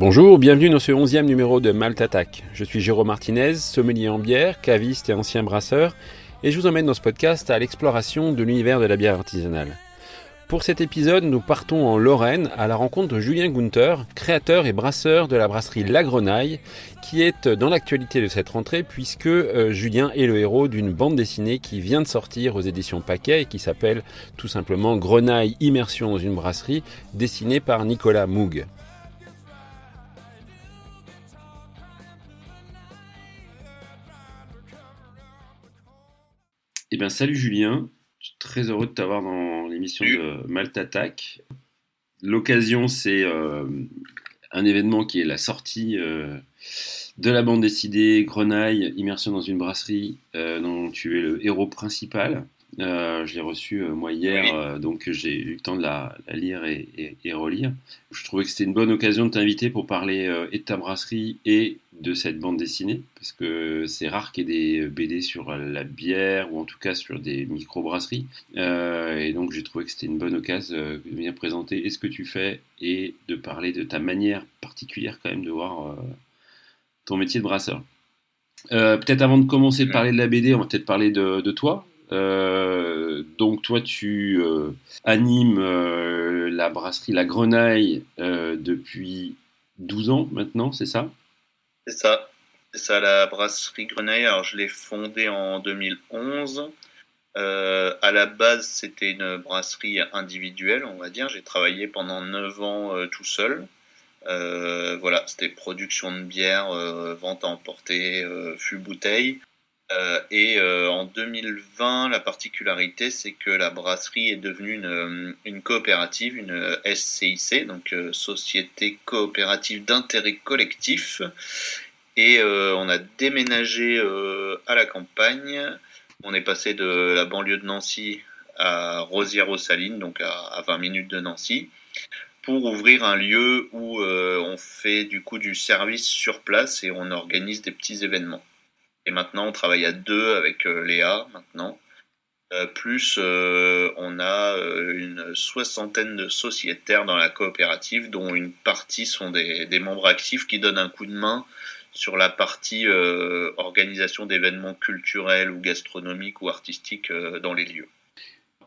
Bonjour, bienvenue dans ce onzième numéro de Malte Attack. Je suis Jérôme Martinez, sommelier en bière, caviste et ancien brasseur, et je vous emmène dans ce podcast à l'exploration de l'univers de la bière artisanale. Pour cet épisode, nous partons en Lorraine à la rencontre de Julien Gunther, créateur et brasseur de la brasserie La Grenaille, qui est dans l'actualité de cette rentrée puisque euh, Julien est le héros d'une bande dessinée qui vient de sortir aux éditions Paquet et qui s'appelle tout simplement Grenaille Immersion dans une brasserie, dessinée par Nicolas Moog. Eh bien, salut Julien, je suis très heureux de t'avoir dans l'émission de Malte Attack. L'occasion, c'est euh, un événement qui est la sortie euh, de la bande dessinée Grenaille, Immersion dans une brasserie, euh, dont tu es le héros principal. Je l'ai reçu moi hier, donc j'ai eu le temps de la, la lire et, et, et, relire. Je trouvais que c'était une bonne occasion de t'inviter pour parler et de ta brasserie et de cette bande dessinée, parce que c'est rare qu'il y ait des BD sur la bière ou en tout cas sur des micro-brasseries. et donc j'ai trouvé que c'était une bonne occasion de venir présenter et ce que tu fais? et de parler de ta manière particulière quand même de voir ton métier de brasseur. peut-être avant de commencer de parler de la BD, on va peut-être parler de, de toi. Euh, donc toi, tu euh, animes euh, la brasserie La Grenaille euh, depuis 12 ans maintenant, c'est ça? C'est ça. C'est la brasserie Grenaille. Alors, je l'ai fondée en 2011. Euh, à la base, c'était une brasserie individuelle, on va dire. J'ai travaillé pendant 9 ans euh, tout seul. Euh, voilà, c'était production de bière, vente à emporter, fût bouteille. Euh, et euh, en 2020, la particularité, c'est que la brasserie est devenue une, une coopérative, une SCIC, donc euh, Société coopérative d'intérêt collectif. Et euh, on a déménagé euh, à la campagne. On est passé de la banlieue de Nancy à Rosières-aux-Salines, donc à, à, 20 minutes de Nancy, pour ouvrir un lieu où on fait du coup du service sur place et on organise des petits événements. Et maintenant, on travaille à deux avec euh, Léa, maintenant. Euh, plus, euh, on a une soixantaine de sociétaires dans la coopérative, dont une partie sont des, membres actifs qui donnent un coup de main sur la partie organisation d'événements culturels ou gastronomiques ou artistiques dans les lieux.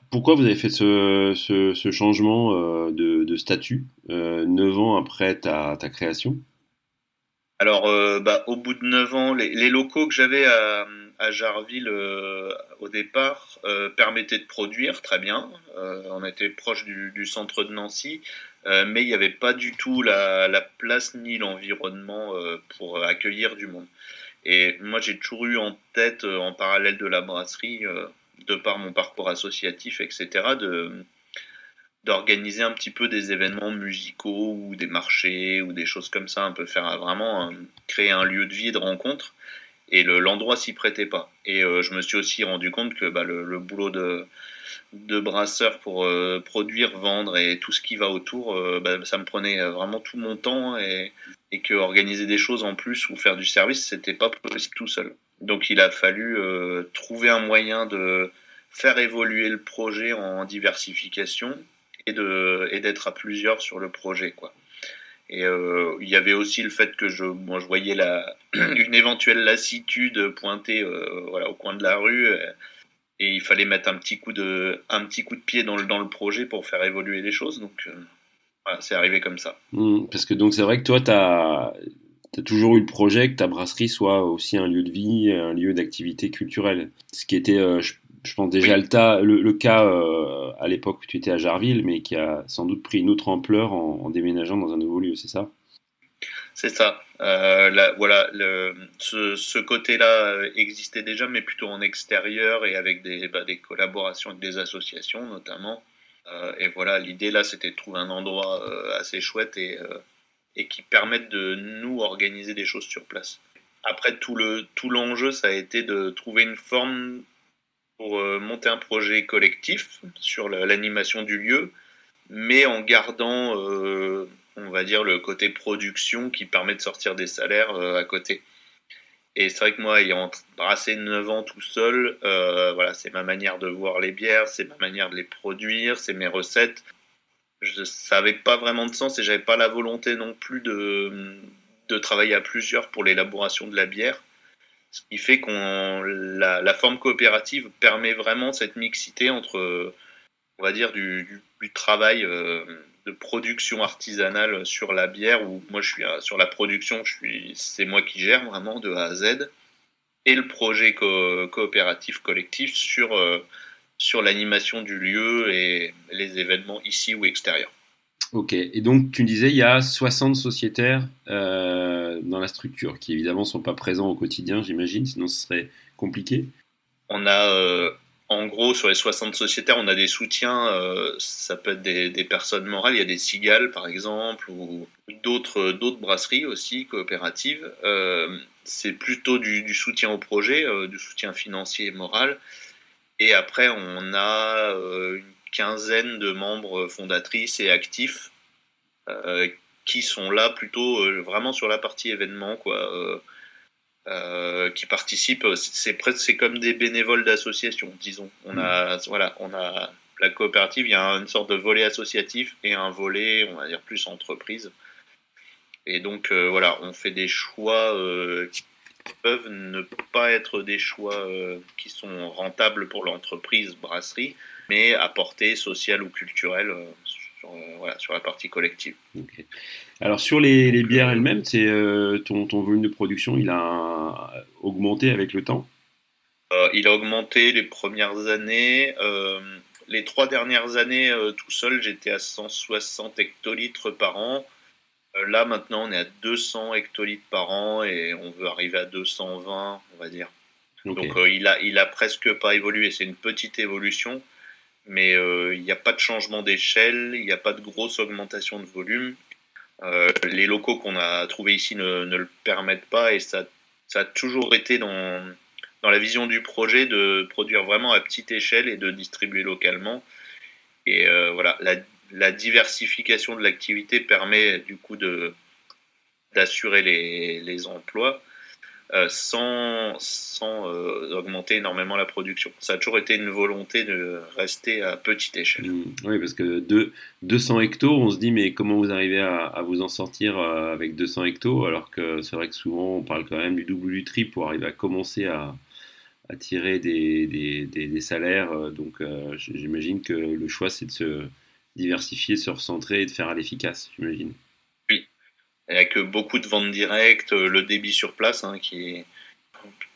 Pourquoi vous avez fait ce, changement de, statut neuf ans après ta création? Alors, euh, bah, au bout de 9 ans, les, locaux que j'avais à, Jarville euh, au départ euh, permettaient de produire très bien. On était proche du, centre de Nancy, mais il n'y avait pas du tout la, la place ni l'environnement pour accueillir du monde. Et moi, j'ai toujours eu en tête, en parallèle de la brasserie, de par mon parcours associatif, etc., de d'organiser un petit peu des événements musicaux ou des marchés ou des choses comme ça, un peu faire vraiment créer un lieu de vie de rencontre. Et l'endroit le, s'y prêtait pas. Et euh, je me suis aussi rendu compte que bah, le, boulot de, de brasseur pour euh, produire, vendre et tout ce qui va autour, euh, bah, ça me prenait vraiment tout mon temps et, et que organiser des choses en plus ou faire du service, c'était pas possible tout seul. Donc il a fallu trouver un moyen de faire évoluer le projet en diversification et d'être à plusieurs sur le projet quoi. Et euh, il y avait aussi le fait que je, moi, je voyais la, une éventuelle lassitude pointée euh, voilà, au coin de la rue. Et, il fallait mettre un petit coup de, un petit coup de pied dans le, dans le projet pour faire évoluer les choses. Donc, euh, voilà, c'est arrivé comme ça. Mmh, parce que donc c'est vrai que toi, tu as, toujours eu le projet que ta brasserie soit aussi un lieu de vie, un lieu d'activité culturelle. Ce qui était, je, pense déjà oui. le, ta, le, le, cas euh, à l'époque où tu étais à Jarville, mais qui a sans doute pris une autre ampleur en, en déménageant dans un nouveau lieu, c'est ça? C'est ça. Euh, voilà, le, ce, ce côté-là existait déjà, mais plutôt en extérieur et avec des, bah, des collaborations avec des associations notamment. Euh, et voilà, l'idée là, c'était de trouver un endroit euh, assez chouette et, euh, et qui permette de nous organiser des choses sur place. Après, tout le tout l'enjeu, ça a été de trouver une forme pour euh, monter un projet collectif sur l'animation du lieu, mais en gardant euh, on va dire, le côté production qui permet de sortir des salaires euh, à côté. Et c'est vrai que moi, ayant brassé 9 ans tout seul, voilà, c'est ma manière de voir les bières, c'est ma manière de les produire, c'est mes recettes. je, ça n'avait pas vraiment de sens et j'avais pas la volonté non plus de, de travailler à plusieurs pour l'élaboration de la bière. Ce qui fait qu'on la, la, forme coopérative permet vraiment cette mixité entre, on va dire, du, travail euh, de production artisanale sur la bière, où moi je suis sur la production, je suis, c'est moi qui gère vraiment de A à Z, et le projet coopératif collectif sur, euh, sur l'animation du lieu et les événements ici ou extérieurs. Ok, et donc tu me disais, il y a 60 sociétaires euh, dans la structure, qui évidemment ne sont pas présents au quotidien, j'imagine, sinon ce serait compliqué. On a, euh, en gros, sur les 60 sociétaires, on a des soutiens, euh, ça peut être des, personnes morales, il y a des cigales par exemple, ou d'autres brasseries aussi coopératives. C'est plutôt du, du, soutien au projet, du soutien financier et moral. Et après, on a une quinzaine de membres fondatrices et actifs euh, qui sont là plutôt euh, vraiment sur la partie événement, quoi. Euh, qui participent. C'est presque c'est comme des bénévoles d'association, disons. On a voilà, on a la coopérative. Il y a une sorte de volet associatif et un volet, on va dire plus entreprise. Et donc voilà, on fait des choix qui peuvent ne pas être des choix qui sont rentables pour l'entreprise brasserie, mais à portée sociale ou culturelle euh, sur, euh, voilà, sur la partie collective. Alors sur les, les bières elles-mêmes, c'est euh, ton, ton, volume de production, il a augmenté avec le temps? Il a augmenté les premières années. les trois dernières années, tout seul, j'étais à 160 hectolitres par an. là, maintenant, on est à 200 hectolitres par an et on veut arriver à 220, on va dire. Donc, il, a, il a presque pas évolué. C'est une petite évolution mais euh, il n'y a pas de changement d'échelle, il n'y a pas de grosse augmentation de volume. Euh, les locaux qu'on a trouvés ici ne, ne, le permettent pas et ça, ça a toujours été dans, dans la vision du projet de produire vraiment à petite échelle et de distribuer localement. Et euh, voilà, la, la, diversification de l'activité permet du coup d'assurer les, les emplois. Euh, sans, sans euh, augmenter énormément la production. Ça a toujours été une volonté de rester à petite échelle. Mmh. oui, parce que de, 200 hectos, on se dit, mais comment vous arrivez à, vous en sortir euh, avec 200 hectos Alors que c'est vrai que souvent, on parle quand même du double ou du triple pour arriver à commencer à, à tirer des, des, des, salaires. Donc, j'imagine que le choix, c'est de se diversifier, se recentrer et de faire à l'efficace, j'imagine avec beaucoup de ventes directes, euh, le débit sur place hein, qui,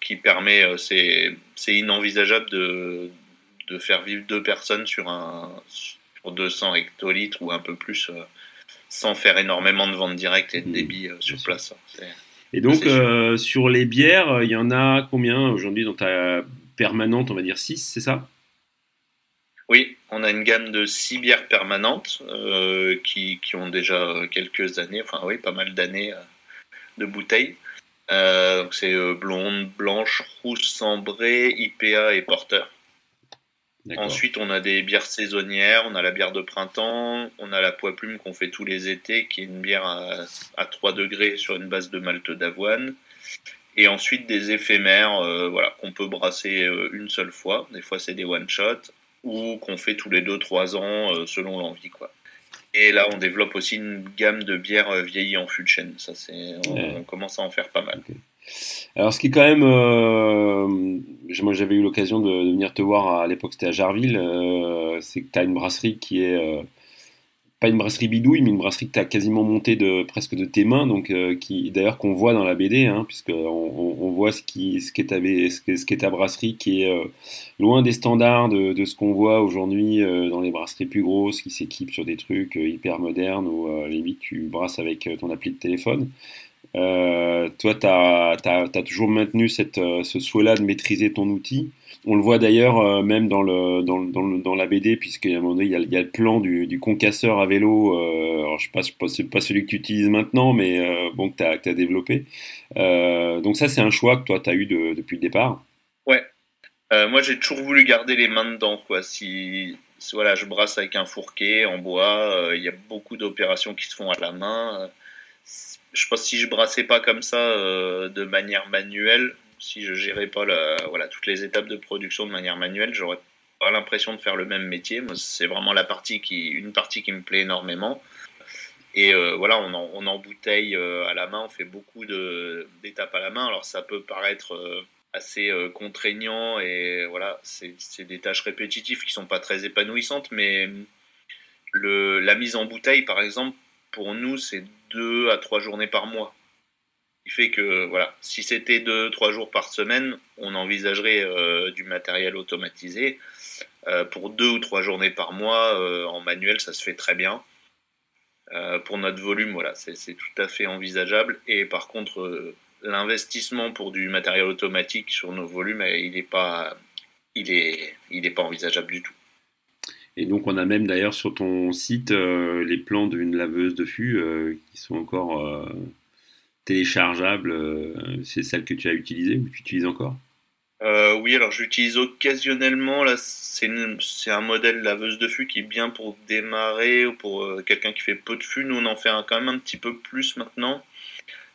qui permet, euh, c'est, inenvisageable de, de faire vivre deux personnes sur, un, sur 200 hectolitres ou un peu plus euh, sans faire énormément de ventes directes et de mmh. débit sur place. Et donc, sur les bières, il y en a combien aujourd'hui dans ta permanente, on va dire 6, c'est ça? Oui, on a une gamme de six bières permanentes euh, qui, qui, ont déjà quelques années, enfin oui, pas mal d'années euh, de bouteilles. Euh, c'est euh, blonde, blanche, rouge, sambrée, IPA et porteur. Ensuite, on a des bières saisonnières, on a la bière de printemps, on a la poids plume qu'on fait tous les étés, qui est une bière à, à 3 degrés sur une base de malt d'avoine. Et ensuite, des éphémères voilà, qu'on peut brasser une seule fois. Des fois, c'est des one-shots ou qu'on fait tous les 2-3 ans euh, selon l'envie. quoi. Et là, on développe aussi une gamme de bières euh, vieillies en fût de chêne. Ça, c'est, on, commence à en faire pas mal. Alors, ce qui est quand même, euh, moi j'avais eu l'occasion de, venir te voir à, l'époque, c'était à Jarville, c'est que tu as une brasserie qui est une brasserie bidouille, mais une brasserie que tu as quasiment montée de, presque de tes mains, donc euh, qui d'ailleurs qu'on voit dans la BD, hein, puisque on, voit ce qui ce qu'est ta, brasserie qui est euh, loin des standards de, ce qu'on voit aujourd'hui euh, dans les brasseries plus grosses qui s'équipent sur des trucs hyper modernes ou limite tu brasses avec ton appli de téléphone. toi, tu as, toujours maintenu ce souhait-là de maîtriser ton outil. On le voit d'ailleurs euh, même dans, le, dans, la BD, puisqu'à un moment donné, il y a, le plan du, concasseur à vélo. Euh, alors, je ne sais pas, pas celui que tu utilises maintenant, mais euh, bon, que tu as, développé. donc, ça, c'est un choix que toi, tu as eu de, depuis le départ. Ouais. moi, j'ai toujours voulu garder les mains dedans. Quoi. Si, voilà, je brasse avec un fourquet en bois, il y a beaucoup d'opérations qui se font à la main. je pense que si je brassais pas comme ça de manière manuelle, si je gérais pas la, voilà, toutes les étapes de production de manière manuelle, j'aurais pas l'impression de faire le même métier. C'est vraiment la partie qui, une partie qui me plaît énormément. Et euh, voilà, on, en, on embouteille euh, à la main, on fait beaucoup d'étapes à la main. Alors ça peut paraître euh, assez contraignant et voilà, c'est des tâches répétitives qui sont pas très épanouissantes, mais le, la mise en bouteille, par exemple, pour nous, c'est deux à trois journées par mois. Il fait que voilà, si c'était deux trois jours par semaine, on envisagerait du matériel automatisé. pour deux ou trois journées par mois, en manuel, ça se fait très bien. Euh, pour notre volume, voilà, c'est tout à fait envisageable. Et par contre, euh, l'investissement pour du matériel automatique sur nos volumes, euh, il n'est pas, il est, il pas envisageable du tout. Et donc, on a même d'ailleurs sur ton site les plans d'une laveuse de fût qui sont encore téléchargeables. c'est celle que tu as utilisée ou que tu utilises encore? Euh, oui, alors j'utilise occasionnellement, là c'est un modèle laveuse de fût qui est bien pour démarrer ou pour euh, quelqu'un qui fait peu de fût. Nous on en fait quand même un petit peu plus maintenant.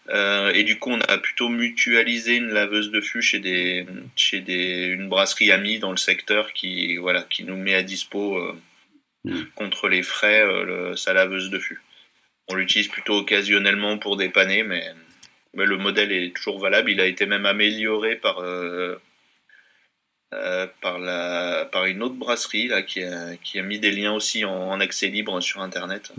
Euh, et du coup on a plutôt mutualisé une laveuse de fût chez, des, chez des, une brasserie amie dans le secteur qui, voilà, qui nous met à dispo mmh. contre les frais sa laveuse de fût. On l'utilise plutôt occasionnellement pour dépanner, mais, mais, le modèle est toujours valable. Il a été même amélioré par euh, par une autre brasserie qui, a, qui a mis des liens aussi en, accès libre sur Internet.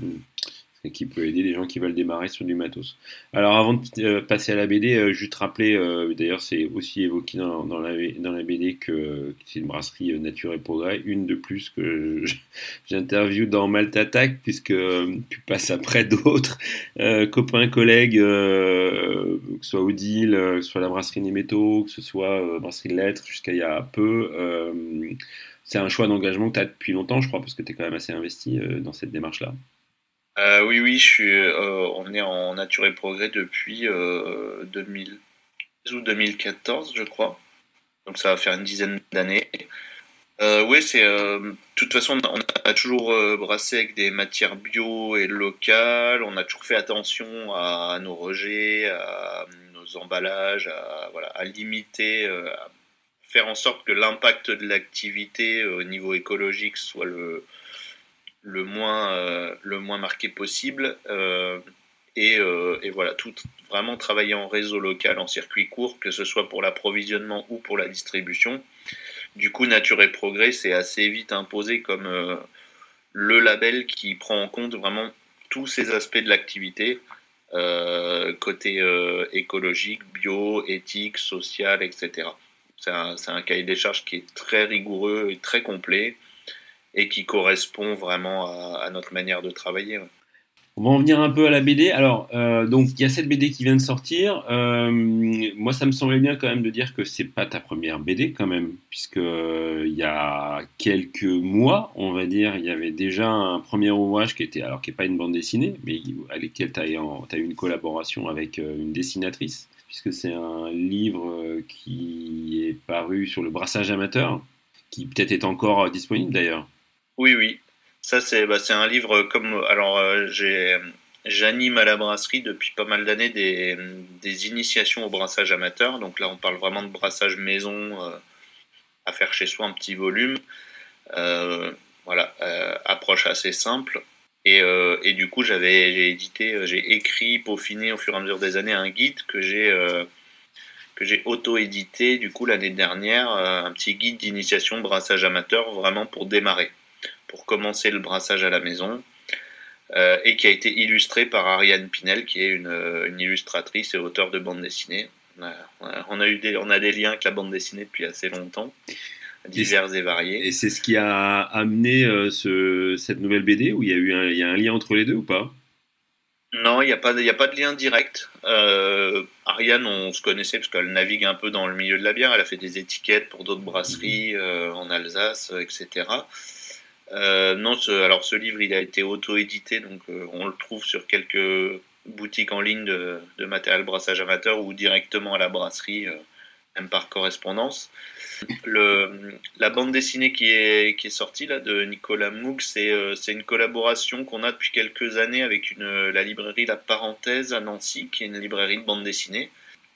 Hmm qui peut aider les gens qui veulent démarrer sur du matos. Alors avant de euh, passer à la BD, euh, juste rappeler, euh, d'ailleurs c'est aussi évoqué dans, la, BD que, c'est une brasserie Nature et Progrès, une de plus que j'interviewe dans Malte Attack, puisque tu passes après d'autres copains, collègues, que ce soit Odile, que ce soit la brasserie Nimeto, que ce soit brasserie Lettres jusqu'à il y a peu. c'est un choix d'engagement que tu as depuis longtemps, je crois, parce que tu es quand même assez investi dans cette démarche-là. Euh, oui, oui, je suis, euh, on est en Nature et Progrès depuis 2000 euh, ou 2014, je crois. Donc ça va faire une dizaine d'années. oui, c'est. de toute façon, on a toujours brassé avec des matières bio et locales. On a toujours fait attention à, nos rejets, à nos emballages, à, limiter, à faire en sorte que l'impact de l'activité au niveau écologique soit le, le moins, euh, le moins marqué possible. Euh, et, euh, et, voilà, tout vraiment travailler en réseau local, en circuit court, que ce soit pour l'approvisionnement ou pour la distribution. Du coup, Nature et Progrès s'est assez vite imposé comme le label qui prend en compte vraiment tous ces aspects de l'activité, euh, côté euh, écologique, bio, éthique, social, etc. C'est un, un, cahier des charges qui est très rigoureux et très complet et qui correspond vraiment à, notre manière de travailler. On va en venir un peu à la BD. Alors, euh, donc, il y a cette BD qui vient de sortir. Euh, moi, ça me semblait bien quand même de dire que c'est pas ta première BD quand même, puisque euh, il y a quelques mois, on va dire, il y avait déjà un premier ouvrage qui était, alors qui n'est pas une bande dessinée, mais avec lequel tu as, as, eu une collaboration avec une dessinatrice, puisque c'est un livre qui est paru sur le brassage amateur, qui peut-être est encore disponible d'ailleurs. Oui, oui. Ça, c'est bah, un livre comme. Alors, euh, j'anime à la brasserie depuis pas mal d'années des, initiations au brassage amateur. Donc là, on parle vraiment de brassage maison euh, à faire chez soi en petit volume. Euh, voilà, approche assez simple. Et, du coup, j'avais édité, j'ai écrit, peaufiné au fur et à mesure des années un guide que j'ai que j'ai auto-édité du coup l'année dernière, un petit guide d'initiation brassage amateur vraiment pour démarrer pour commencer le brassage à la maison, euh, et qui a été illustré par Ariane Pinel, qui est une, euh, illustratrice et auteure de bande dessinée. On a, eu des, on a des liens avec la bande dessinée depuis assez longtemps, divers et, variés. Et c'est ce qui a amené euh, ce, cette nouvelle BD, où il y, a eu un, il y a un lien entre les deux ou pas? Non, il n'y a, pas de, a pas de lien direct. Ariane, on se connaissait parce qu'elle navigue un peu dans le milieu de la bière. Elle a fait des étiquettes pour d'autres brasseries en Alsace, etc. Euh, non, alors ce livre, il a été auto-édité, donc euh, on le trouve sur quelques boutiques en ligne de, matériel brassage amateur ou directement à la brasserie, euh, même par correspondance. La bande dessinée qui est, sortie là, de Nicolas Mouk, c'est une collaboration qu'on a depuis quelques années avec la librairie La Parenthèse à Nancy, qui est une librairie de bande dessinée.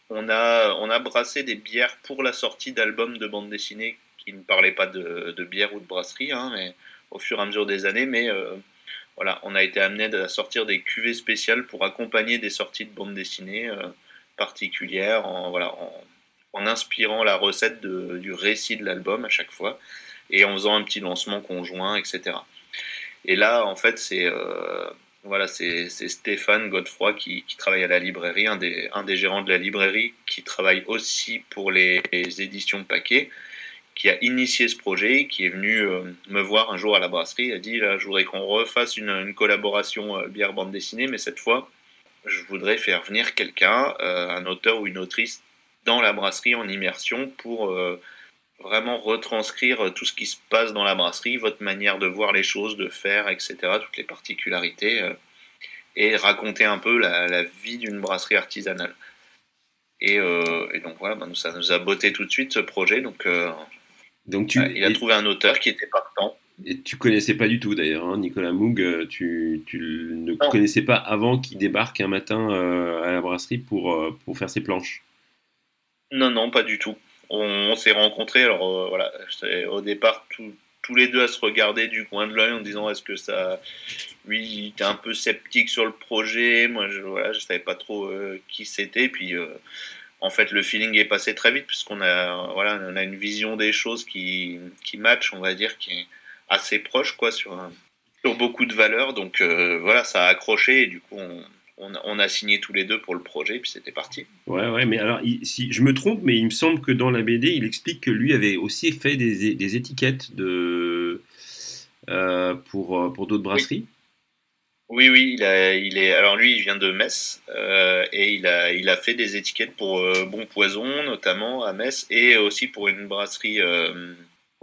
On a, brassé des bières pour la sortie d'albums de bande dessinée qui ne parlait pas de, bière ou de brasserie, hein, mais au fur et à mesure des années. Mais voilà, on a été amené à sortir des cuvées spéciales pour accompagner des sorties de bande dessinée particulières, en, voilà, en, inspirant la recette du récit de l'album à chaque fois et en faisant un petit lancement conjoint, etc. Et là, en fait, c'est voilà, c'est Stéphane Godefroy qui, travaille à la librairie, un des, un des gérants de la librairie, qui travaille aussi pour les, éditions de paquets, qui a initié ce projet, qui est venu euh, me voir un jour à la brasserie, a dit là, je voudrais qu'on refasse une, collaboration euh, bière bande dessinée, mais cette fois, je voudrais faire venir quelqu'un, euh, un auteur ou une autrice, dans la brasserie en immersion pour vraiment retranscrire tout ce qui se passe dans la brasserie, votre manière de voir les choses, de faire, etc., toutes les particularités, et raconter un peu la, vie d'une brasserie artisanale. Et, donc voilà, bah, ça nous a botté tout de suite ce projet. Donc, donc tu, il a trouvé un auteur qui était partant. Et tu connaissais pas du tout d'ailleurs, hein, Nicolas Moog, tu, tu ne connaissais pas avant qu'il débarque un matin à la brasserie pour, pour faire ses planches Non, non, pas du tout on, s'est rencontrés. Alors euh, voilà, au départ, tous les deux à se regarder du coin de l'œil en disant est-ce que ça. Lui, il était un peu sceptique sur le projet? Moi, je voilà, je savais pas trop euh, qui c'était. Puis. Euh, en fait, le feeling est passé très vite puisqu'on a, voilà, on a une vision des choses qui, qui match, on va dire, qui est assez proche, quoi, sur, sur beaucoup de valeurs. Donc, voilà, ça a accroché et du coup, on, on a, signé tous les deux pour le projet, puis c'était parti. Ouais, ouais, mais alors, si je me trompe, mais il me semble que dans la BD, il explique que lui avait aussi fait des, étiquettes de, euh, pour, euh, pour d'autres brasseries. Oui, il, a, il est. Alors lui, il vient de Metz euh, et il a, il a fait des étiquettes pour Bon Poison, notamment à Metz, et aussi pour une brasserie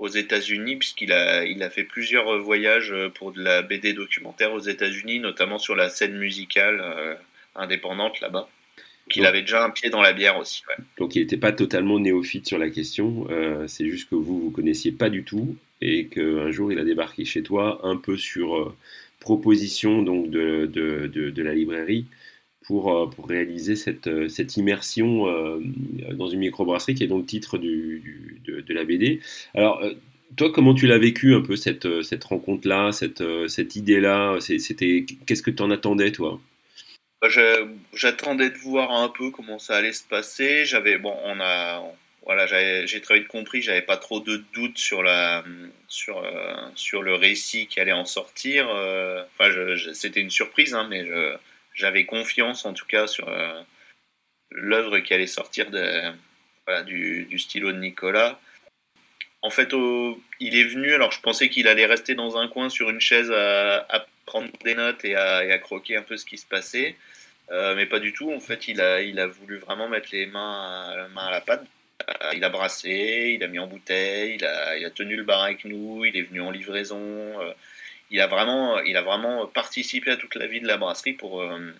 aux États-Unis, puisqu'il a, il a fait plusieurs voyages pour de la BD documentaire aux États-Unis, notamment sur la scène musicale euh, indépendante là-bas. qu'il avait déjà un pied dans la bière aussi. Donc il n'était pas totalement néophyte sur la question, euh, c'est juste que vous, vous connaissiez pas du tout et qu'un jour il a débarqué chez toi un peu sur euh, proposition donc de, de, de la librairie pour, euh, pour réaliser cette, euh, cette immersion euh, dans une microbrasserie qui est donc le titre du, de, la BD. Alors, toi, comment tu l'as vécu un peu cette, cette rencontre-là, cette, cette idée-là? Qu'est-ce que tu en attendais, toi? Bah, J'attendais de voir un peu comment ça allait se passer. J'avais, bon, on a, voilà, j'ai très vite compris, j'avais pas trop de doutes sur la, sur, sur le récit qui allait en sortir. Enfin, c'était une surprise, hein, mais j'avais confiance en tout cas sur euh, l'œuvre qui allait sortir de, du, stylo de Nicolas. En fait, il est venu, alors je pensais qu'il allait rester dans un coin sur une chaise à, prendre des notes et à, croquer un peu ce qui se passait, euh, mais pas du tout. En fait, il a, il a voulu vraiment mettre les mains, à, main à la pâte. Euh, il a brassé, il a mis en bouteille, il a, tenu le bar avec nous, il est venu en livraison il a vraiment, il a vraiment participé à toute la vie de la brasserie pour, euh,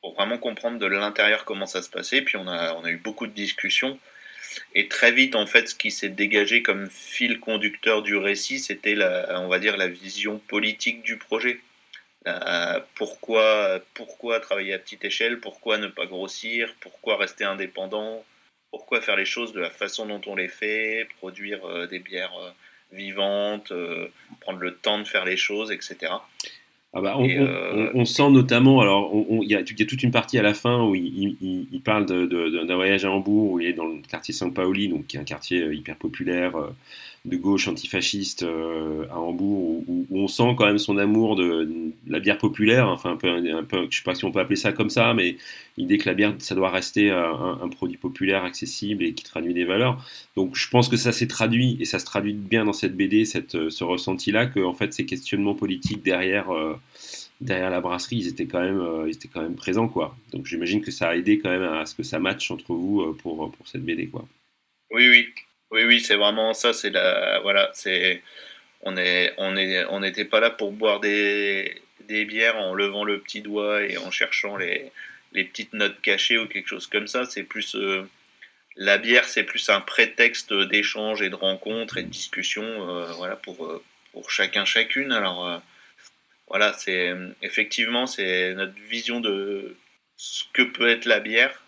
pour vraiment comprendre de l'intérieur comment ça se passait. Puis on a, on a eu beaucoup de discussions. Et très vite, en fait, ce qui s'est dégagé comme fil conducteur du récit, c'était, la, on va dire, la vision politique du projet. pourquoi, pourquoi travailler à petite échelle? Pourquoi ne pas grossir? Pourquoi rester indépendant? Pourquoi faire les choses de la façon dont on les fait Produire euh, des bières euh, vivante, euh, prendre le temps de faire les choses, etc. Ah bah, on, sent notamment, alors il y, a toute une partie à la fin où il, parle d'un voyage à Hambourg, où il est dans le quartier Saint Paoli, donc qui est un quartier hyper populaire, de gauche antifasciste euh, à Hambourg, où, on sent quand même son amour de, la bière populaire, enfin un peu, je sais pas si on peut appeler ça comme ça, mais l'idée que la bière, ça doit rester un, produit populaire, accessible et qui traduit des valeurs. Donc je pense que ça s'est traduit, et ça se traduit bien dans cette BD, cette, ce ressenti-là, que en fait ces questionnements politiques derrière... Euh, derrière la brasserie, ils étaient quand même, euh, ils étaient quand même présents, quoi. Donc j'imagine que ça a aidé quand même à ce que ça matche entre vous pour, pour cette BD, quoi. Oui, oui, oui, oui, c'est vraiment ça. C'est la, voilà, c'est, on est, on est, on n'était pas là pour boire des, des bières en levant le petit doigt et en cherchant les, les petites notes cachées ou quelque chose comme ça. C'est plus euh, la bière, c'est plus un prétexte d'échange et de rencontre et de discussion, euh, voilà, pour euh, pour chacun chacune. Alors voilà, c'est effectivement c'est notre vision de ce que peut être la bière,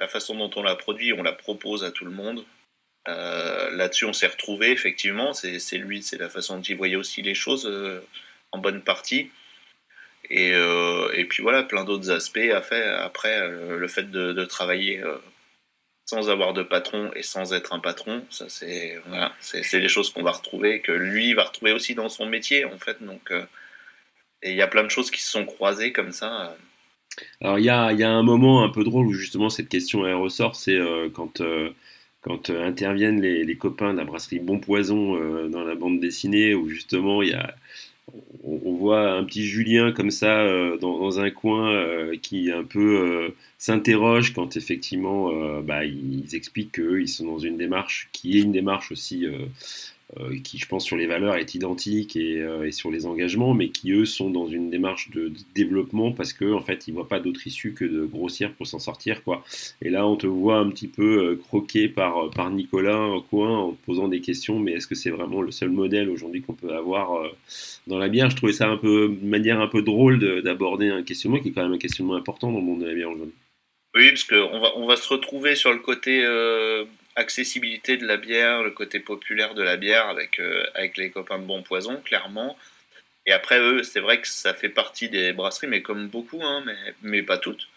la façon dont on la produit, on la propose à tout le monde Là-dessus, on s'est retrouvé effectivement. C'est lui, c'est la façon dont il voyait aussi les choses en bonne partie. Et, et, puis voilà, plein d'autres aspects. Après, le fait de, travailler sans avoir de patron et sans être un patron. Ça, c'est voilà, c'est les choses qu'on va retrouver, que lui va retrouver aussi dans son métier, en fait. Donc, euh, et il y a plein de choses qui se sont croisées comme ça. Alors, il y a, y a, un moment un peu drôle où justement cette question elle ressort, c'est euh, quand. Euh, quand interviennent les, copains de la brasserie Bon Poison dans la bande dessinée, où justement il y a, on, voit un petit Julien comme ça euh, dans, un coin euh, qui un peu euh, s'interroge quand effectivement bah, ils expliquent qu'ils sont dans une démarche qui est une démarche aussi euh, qui, je pense, sur les valeurs est identique euh, et, sur les engagements, mais qui, eux, sont dans une démarche de, développement parce qu'en en fait, ils ne voient pas d'autre issue que de grossir pour s'en sortir. Quoi. Et là, on te voit un petit peu euh, croqué par, par Nicolas coin en te posant des questions, mais est-ce que c'est vraiment le seul modèle aujourd'hui qu'on peut avoir dans la bière? Je trouvais ça un peu, une manière un peu drôle d'aborder un questionnement qui est quand même un questionnement important dans le monde de la bière aujourd'hui. Oui, parce qu'on va, on va se retrouver sur le côté accessibilité de la bière, le côté populaire de la bière avec, euh, avec les copains de Bon Poison, clairement. Et après, eux, c'est vrai que ça fait partie des brasseries, mais comme beaucoup, hein, mais, mais pas toutes,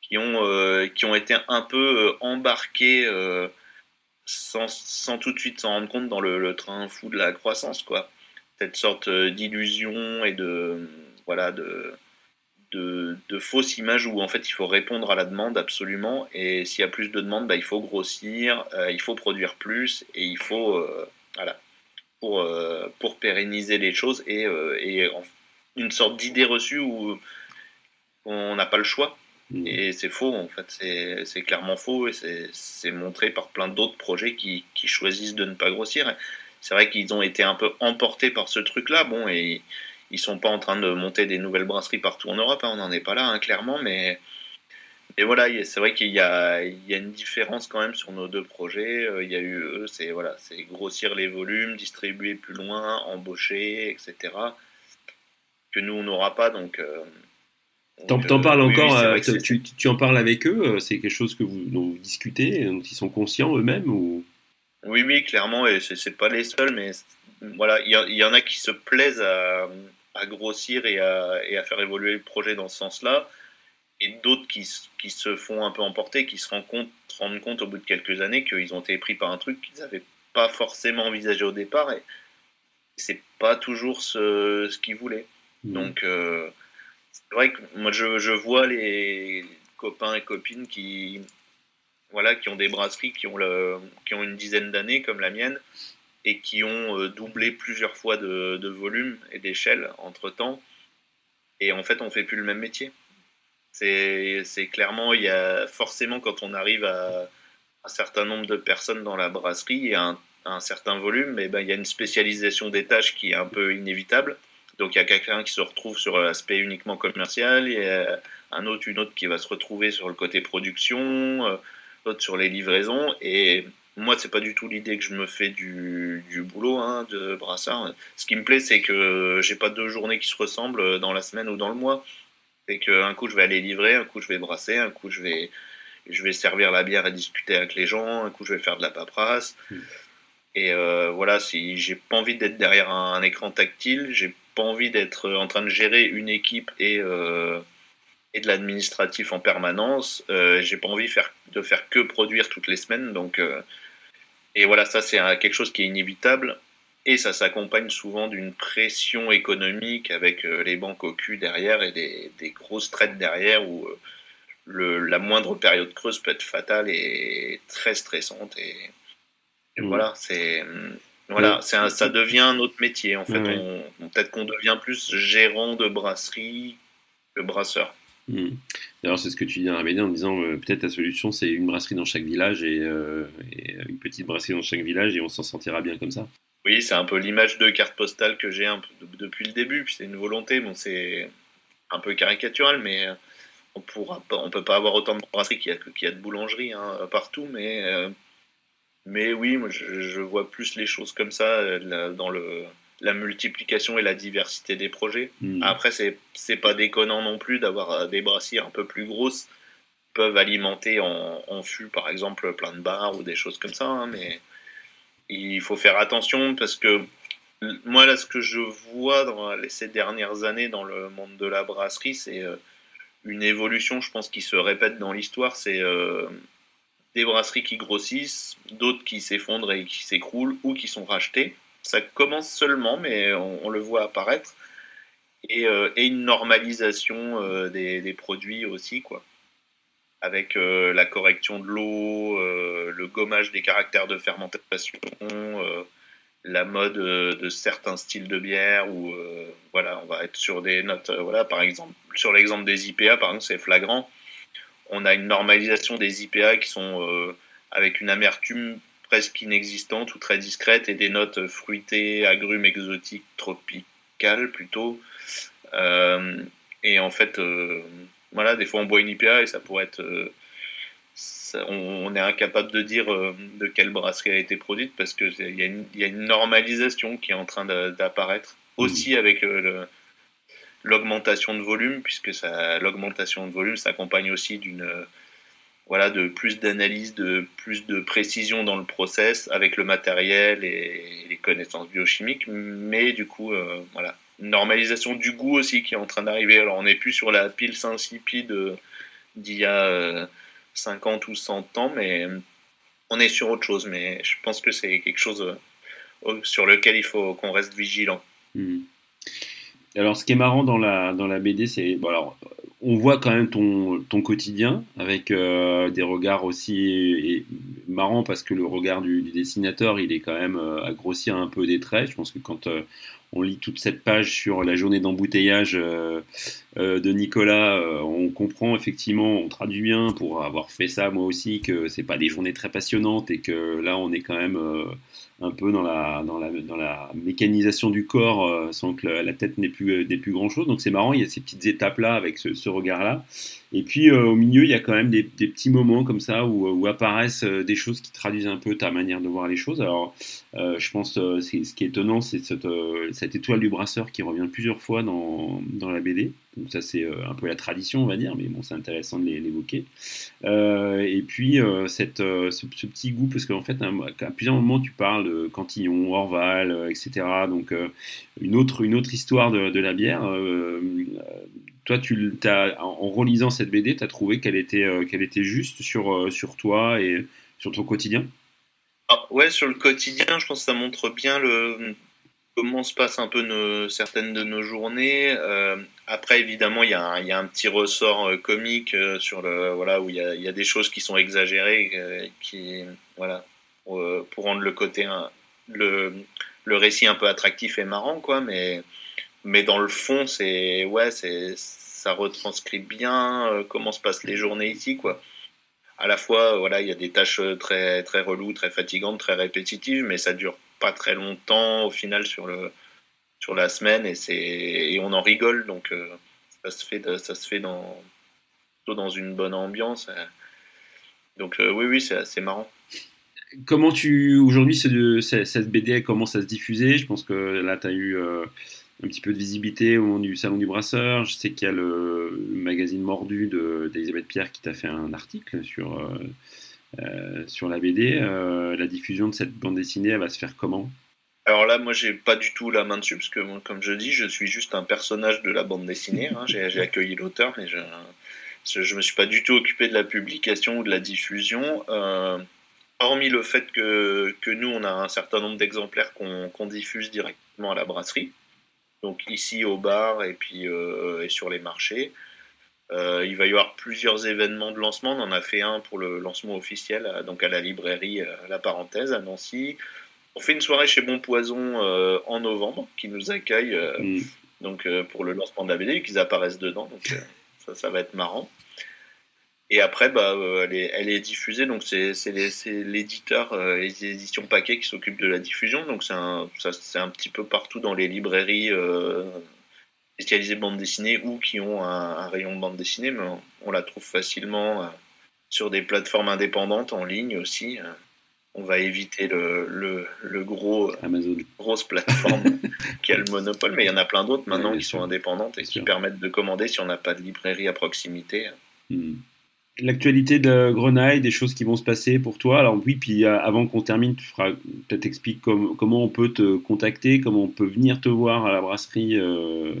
qui ont, euh, qui ont été un peu euh, embarqués sans, sans, tout de suite s'en rendre compte dans le, le, train fou de la croissance, quoi. Cette sorte d'illusion et de. Voilà, de de, fausses images où en fait il faut répondre à la demande absolument. Et s'il y a plus de demandes bah, il faut grossir euh, il faut produire plus et il faut euh, voilà pour, euh, pour pérenniser les choses et, et une sorte d'idée reçue où on n'a pas le choix. Mmh. et c'est faux en fait. C'est clairement faux et c'est montré par plein d'autres projets qui, qui, choisissent de ne pas grossir. C'est vrai qu'ils ont été un peu emportés par ce truc là bon et ils sont pas en train de monter des nouvelles brasseries partout en Europe, hein, on n'en est pas là, hein, clairement, mais, et voilà, c'est vrai qu'il y, a, une différence quand même sur nos deux projets. Euh, il y a eu, eux, c'est voilà, grossir les volumes, distribuer plus loin, embaucher, etc. Que nous, on n'aura pas, donc. Euh, T'en euh, parles encore, tu, en parles avec eux, c'est quelque chose que vous, dont vous discutez, dont ils sont conscients eux-mêmes ou... Oui, oui, clairement, et c'est pas les seuls, mais voilà, il y, y, en a qui se plaisent à, à grossir et à, et à, faire évoluer le projet dans ce sens-là, et d'autres qui, qui, se font un peu emporter, qui se rendent compte, rendent compte au bout de quelques années qu'ils ont été pris par un truc qu'ils n'avaient pas forcément envisagé au départ, et c'est pas toujours ce, ce qu'ils voulaient. Mmh. Donc, euh, c'est vrai que moi, je, je, vois les copains et copines qui, voilà, qui ont des brasseries qui ont, le, qui ont une dizaine d'années, comme la mienne, et qui ont euh, doublé plusieurs fois de, volume et d'échelle entre temps. Et en fait, on fait plus le même métier. C'est clairement, il y a forcément quand on arrive à un certain nombre de personnes dans la brasserie et à un, certain volume, mais ben, il y a une spécialisation des tâches qui est un peu inévitable. Donc il y a quelqu'un qui se retrouve sur l'aspect uniquement commercial, il y a un autre, une autre qui va se retrouver sur le côté production, euh, l'autre sur les livraisons. Et moi, c'est pas du tout l'idée que je me fais du, du boulot hein, de brassard. Ce qui me plaît, c'est que j'ai pas deux journées qui se ressemblent dans la semaine ou dans le mois. C'est qu'un coup, je vais aller livrer, un coup, je vais brasser, un coup, je vais, je vais servir la bière et discuter avec les gens, un coup, je vais faire de la paperasse. Hmm. Et euh, voilà, si j'ai pas envie d'être derrière un, écran tactile, j'ai pas envie d'être en train de gérer une équipe et, euh, et de l'administratif en permanence. Euh, j'ai pas envie faire, de faire que produire toutes les semaines, donc euh, et voilà, ça c'est quelque chose qui est inévitable. Et ça s'accompagne souvent d'une pression économique avec euh, les banques au cul derrière et des, des grosses traites derrière où euh, le, la moindre période creuse peut être fatale et très stressante. Et, mmh. voilà, c'est voilà, c'est ça devient un autre métier. En fait, peut-être qu'on devient plus gérant de brasserie que brasseur. Mmh. Alors c'est ce que tu dis à en disant euh, peut-être la solution c'est une brasserie dans chaque village et, euh, une petite brasserie dans chaque village et on s'en sentira bien comme ça. Oui, c'est un peu l'image de carte postale que j'ai depuis le début. C'est une volonté, bon c'est un peu caricatural, mais euh, on on peut pas avoir autant de brasseries qu'il y, a, de boulangeries hein, partout, mais oui, moi je, vois plus les choses comme ça dans le la multiplication et la diversité des projets. Hmm. Après, c'est, c'est pas déconnant non plus d'avoir euh, des brassiers un peu plus grosses peuvent alimenter en, en, fût, par exemple, plein de bars ou des choses comme ça. Hein, mais, il faut faire attention parce que moi, là, ce que je vois dans ces dernières années dans le monde de la brasserie, c'est une évolution, je pense, qui se répète dans l'histoire. C'est des brasseries qui grossissent, d'autres qui s'effondrent et qui s'écroulent ou qui sont rachetées. Ça commence seulement, mais on, le voit apparaître. Et, euh, une normalisation euh, des, produits aussi, quoi. Avec euh, la correction de l'eau, le gommage des caractères de fermentation, la mode de certains styles de bière, ou voilà, on va être sur des notes, voilà, par exemple, sur l'exemple des IPA, par exemple, c'est flagrant on a une normalisation des IPA qui sont avec une amertume presque inexistante ou très discrète et des notes fruitées, agrumes, exotiques, tropicales plutôt. Euh, et en fait, euh, voilà, des fois on boit une IPA et ça pourrait être. on, est incapable de dire de quelle brasserie a été produite parce qu'il y, y, a une normalisation qui est en train d'apparaître aussi avec l'augmentation de volume, puisque l'augmentation de volume s'accompagne aussi d'une voilà, de plus d'analyse, de plus de précision dans le process avec le matériel et les connaissances biochimiques, mais du coup, euh, voilà, normalisation du goût aussi qui est en train d'arriver. Alors, on n'est plus sur la pile insipide d'il y a 50 euh, ou 100 ans, mais on est sur autre chose. Mais je pense que c'est quelque chose euh, sur lequel il faut qu'on reste vigilant. Mmh. Alors, ce qui est marrant dans la, dans la BD, c'est. Alors, on voit quand même ton, ton quotidien avec euh, des regards aussi marrants parce que le regard du, dessinateur, il est quand même euh, à grossir un peu des traits. Je pense que quand euh, on lit toute cette page sur la journée d'embouteillage de Nicolas, on comprend effectivement, on traduit bien pour avoir fait ça moi aussi que c'est pas des journées très passionnantes et que là on est quand même un peu dans la, mécanisation du corps euh, sans que la, tête n'ait plus, plus grand chose. Donc c'est marrant, il y a ces petites étapes-là avec ce, regard-là. Et puis euh, au milieu, il y a quand même des, petits moments comme ça où, apparaissent euh, des choses qui traduisent un peu ta manière de voir les choses. Alors je pense que ce qui est étonnant, c'est cette, étoile du brasseur qui revient plusieurs fois dans, dans la BD. Donc ça c'est un peu la tradition on va dire, mais bon c'est intéressant de l'évoquer. et puis cette, ce, petit goût, parce qu'en fait à plusieurs moments tu parles Cantillon, Orval, euh, etc. Donc euh, une, autre, une autre histoire de, la bière. Euh, toi, tu as, en relisant cette BD, tu as trouvé qu'elle était, qu'elle était juste sur, sur toi et sur ton quotidien? Ah, Ouais, sur le quotidien, je pense que ça montre bien le, comment se passent un peu certaines de nos journées. après, évidemment, il y, a un, petit ressort comique sur le voilà où il y, a, des choses qui sont exagérées, qui voilà pour rendre le côté le, le récit un peu attractif et marrant, quoi, mais, mais dans le fond, c'est ouais, c'est ça retranscrit bien euh, comment se passent les journées ici, quoi. À la fois, voilà, il y a des tâches très très reloues, très fatigantes, très répétitives, mais ça dure pas très longtemps au final sur le sur la semaine et et on en rigole, donc euh, ça se fait ça se fait dans dans une bonne ambiance. Donc euh, oui oui, c'est assez marrant comment tu aujourd'hui cette BD commence à se diffuser? Je pense que là tu as eu euh, un petit peu de visibilité au moment du salon du brasseur. Je sais qu'il y a le, magazine Mordu d'Elisabeth Pierre qui t'a fait un article sur euh, euh, sur la BD. la diffusion de cette bande dessinée, elle va se faire comment? Alors là, moi, j'ai pas du tout la main dessus parce que, comme je dis, je suis juste un personnage de la bande dessinée. Hein. J'ai accueilli l'auteur, mais je, je, me suis pas du tout occupé de la publication ou de la diffusion hormis le fait que, nous, on a un certain nombre d'exemplaires qu'on diffuse directement à la brasserie, donc ici au bar et puis euh, et sur les marchés. Euh, il va y avoir plusieurs événements de lancement. On en a fait un pour le lancement officiel, donc à la librairie euh, La Parenthèse à Nancy. On fait une soirée chez Bon Poison en novembre qui nous accueille mm. donc pour le lancement de la BD, qu'ils apparaissent dedans. Donc ça, ça va être marrant. Et après, bah, euh, elle, est, diffusée, donc c'est l'éditeur, euh, les éditions Paquet qui s'occupent de la diffusion. Donc c'est un, un, petit peu partout dans les librairies euh, spécialisées bande dessinée ou qui ont un, rayon de bande dessinée, mais on, la trouve facilement sur des plateformes indépendantes en ligne aussi. On va éviter le, le, gros, Amazon. grosse plateforme qui a le monopole, mais il y en a plein d'autres maintenant qui sont indépendantes et qui permettent de commander si on n'a pas de librairie à proximité. Hmm. L'actualité de Grenaille, des choses qui vont se passer pour toi. Alors oui, puis euh, avant qu'on termine, tu feras peut-être explique comment on peut te contacter, comment on peut venir te voir à la brasserie euh,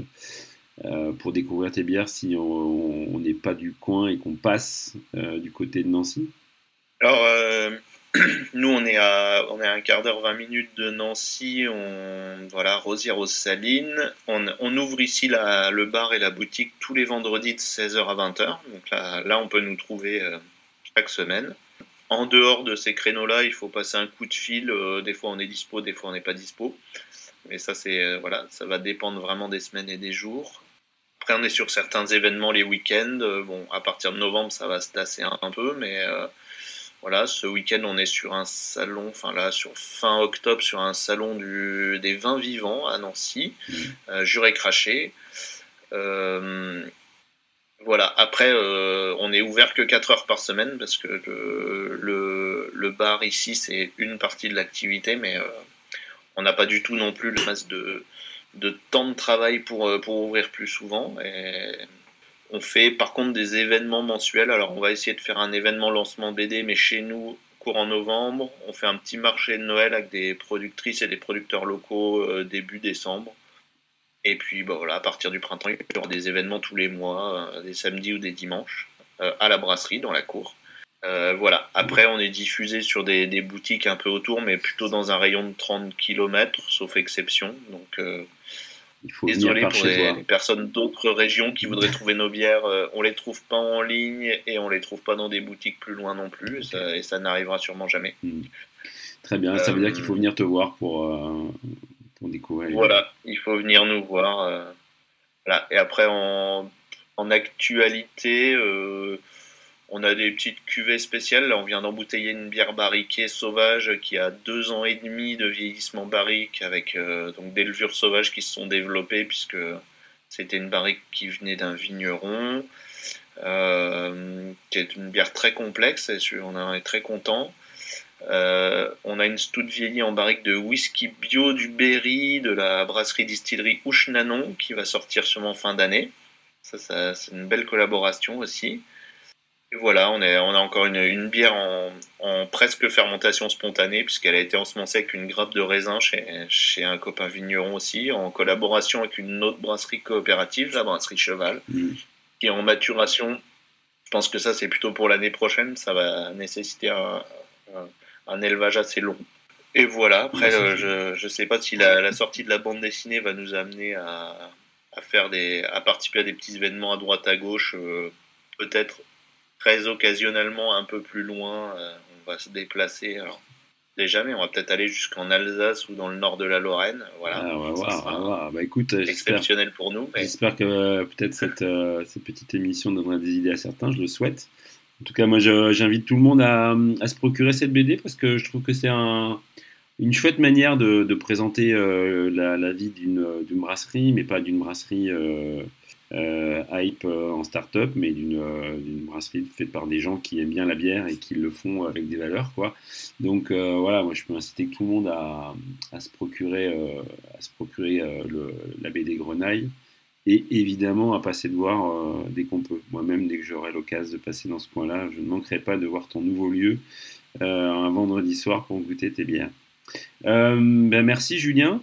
euh, pour découvrir tes bières si on n'est pas du coin et qu'on passe du côté de Nancy. Alors nous on est à on est à un quart d'heure 20 minutes de Nancy, on voilà Rosière aux Salines. On, on ouvre ici la, le bar et la boutique tous les vendredis de 16h à 20h. Donc là, là on peut nous trouver euh, chaque semaine. En dehors de ces créneaux-là, il faut passer un coup de fil. Euh, des fois on est dispo, des fois on n'est pas dispo. Mais ça c'est euh, voilà, ça va dépendre vraiment des semaines et des jours. Après on est sur certains événements les week-ends. bon, à partir de novembre ça va se tasser un, un peu, mais voilà, ce week-end, on est sur un salon, enfin là, sur fin octobre, sur un salon du, des vins vivants à Nancy, mmh. euh, Juré Craché. Euh, voilà, après, euh, on est ouvert que 4 heures par semaine parce que le, le, bar ici, c'est une partie de l'activité, mais on n'a pas du tout non plus le masse de, de temps de travail pour, pour ouvrir plus souvent. Et on fait par contre des événements mensuels. Alors on va essayer de faire un événement lancement BD, mais chez nous, courant novembre. On fait un petit marché de Noël avec des productrices et des producteurs locaux euh, début décembre. Et puis bah, voilà, à partir du printemps, il y aura des événements tous les mois, euh, des samedis ou des dimanches, euh, à la brasserie, dans la cour. voilà. Après, on est diffusé sur des, boutiques un peu autour, mais plutôt dans un rayon de 30 km, sauf exception. Donc il faut Désolé pour les, personnes d'autres régions qui voudraient trouver nos bières. Euh, on les trouve pas en ligne et on les trouve pas dans des boutiques plus loin non plus. Et ça, n'arrivera sûrement jamais. Hmm. Très bien. Ça veut dire qu'il faut euh, venir te voir pour, euh, pour découvrir. Voilà, il faut venir nous voir. Voilà. Et après, en, en actualité, on a des petites cuvées spéciales. Là, on vient d'embouteiller une bière barriquée sauvage qui a deux ans et demi de vieillissement barrique avec euh, donc des levures sauvages qui se sont développées puisque c'était une barrique qui venait d'un vigneron, euh, qui est une bière très complexe et on en est très content. Euh, on a une stout vieillie en barrique de whisky bio du Berry de la brasserie distillerie Ouche-Nanon qui va sortir sûrement fin d'année. C'est une belle collaboration aussi voilà, on, est, on a encore une, bière en, presque fermentation spontanée, puisqu'elle a été ensemencée avec une grappe de raisin chez, chez, un copain vigneron aussi, en collaboration avec une autre brasserie coopérative, la brasserie Cheval, qui est en maturation. Je pense que ça, c'est plutôt pour l'année prochaine. Ça va nécessiter un, un, élevage assez long. Et voilà, après, euh, je ne sais pas si la, sortie de la bande dessinée va nous amener à, à, faire des, à participer à des petits événements à droite à gauche, euh, peut-être très occasionnellement un peu plus loin, euh, on va se déplacer. Alors, déjà, mais on va peut-être aller jusqu'en Alsace ou dans le nord de la Lorraine. Voilà. Ah, on va voir, on va voir. Bah, écoute, exceptionnel pour nous. J'espère que euh, peut-être cette, euh, cette, petite émission donnera des idées à certains, je le souhaite. En tout cas, moi, j'invite tout le monde à, à, se procurer cette BD parce que je trouve que c'est un, une chouette manière de, de présenter la, la, vie d'une brasserie, mais pas d'une brasserie hype euh, en start-up, mais euh, d'une brasserie faite par des gens qui aiment bien la bière et qui le font avec des valeurs. Quoi. Donc voilà, moi je peux inciter tout le monde à, à se procurer, à se procurer le, la BD Grenaille et évidemment à passer de voir dès qu'on peut. Moi-même, dès que j'aurai l'occasion de passer dans ce coin-là, je ne manquerai pas de voir ton nouveau lieu un vendredi soir pour goûter tes bières. Ben merci Julien.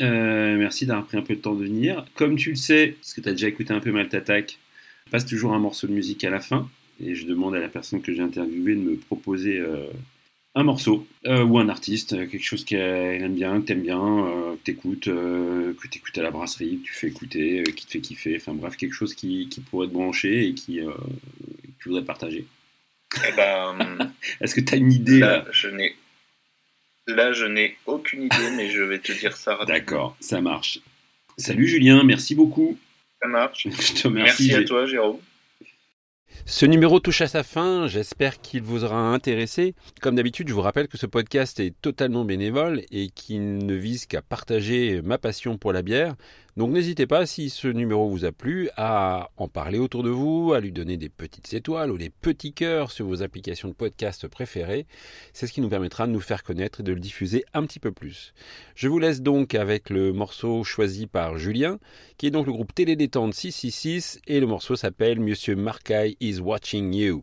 Euh, merci d'avoir pris un peu de temps de venir. Comme tu le sais, parce que tu as déjà écouté un peu Mal Attack, je passe toujours un morceau de musique à la fin. Et je demande à la personne que j'ai interviewée de me proposer euh, un morceau euh, ou un artiste, quelque chose qu'elle aime bien, que tu aimes bien, que tu écoutes, que tu écoutes à la brasserie, que tu fais écouter, qui te fait kiffer. Enfin bref, quelque chose qui, pourrait te brancher et qui, que tu voudrais partager. Eh ben, Est-ce que tu as une idée là, Je n'ai Là, je n'ai aucune idée, mais je vais te dire ça rapidement. D'accord, ça marche. Salut Julien, merci beaucoup. Ça marche. je te remercie. Merci à toi, Jérôme. Ce numéro touche à sa fin, j'espère qu'il vous aura intéressé. Comme d'habitude, je vous rappelle que ce podcast est totalement bénévole et qu'il ne vise qu'à partager ma passion pour la bière. Donc n'hésitez pas, si ce numéro vous a plu, à en parler autour de vous, à lui donner des petites étoiles ou des petits cœurs sur vos applications de podcast préférées. C'est ce qui nous permettra de nous faire connaître et de le diffuser un petit peu plus. Je vous laisse donc avec le morceau choisi par Julien, qui est donc le groupe Télé Détente 666, et le morceau s'appelle Monsieur Marcaille is watching you.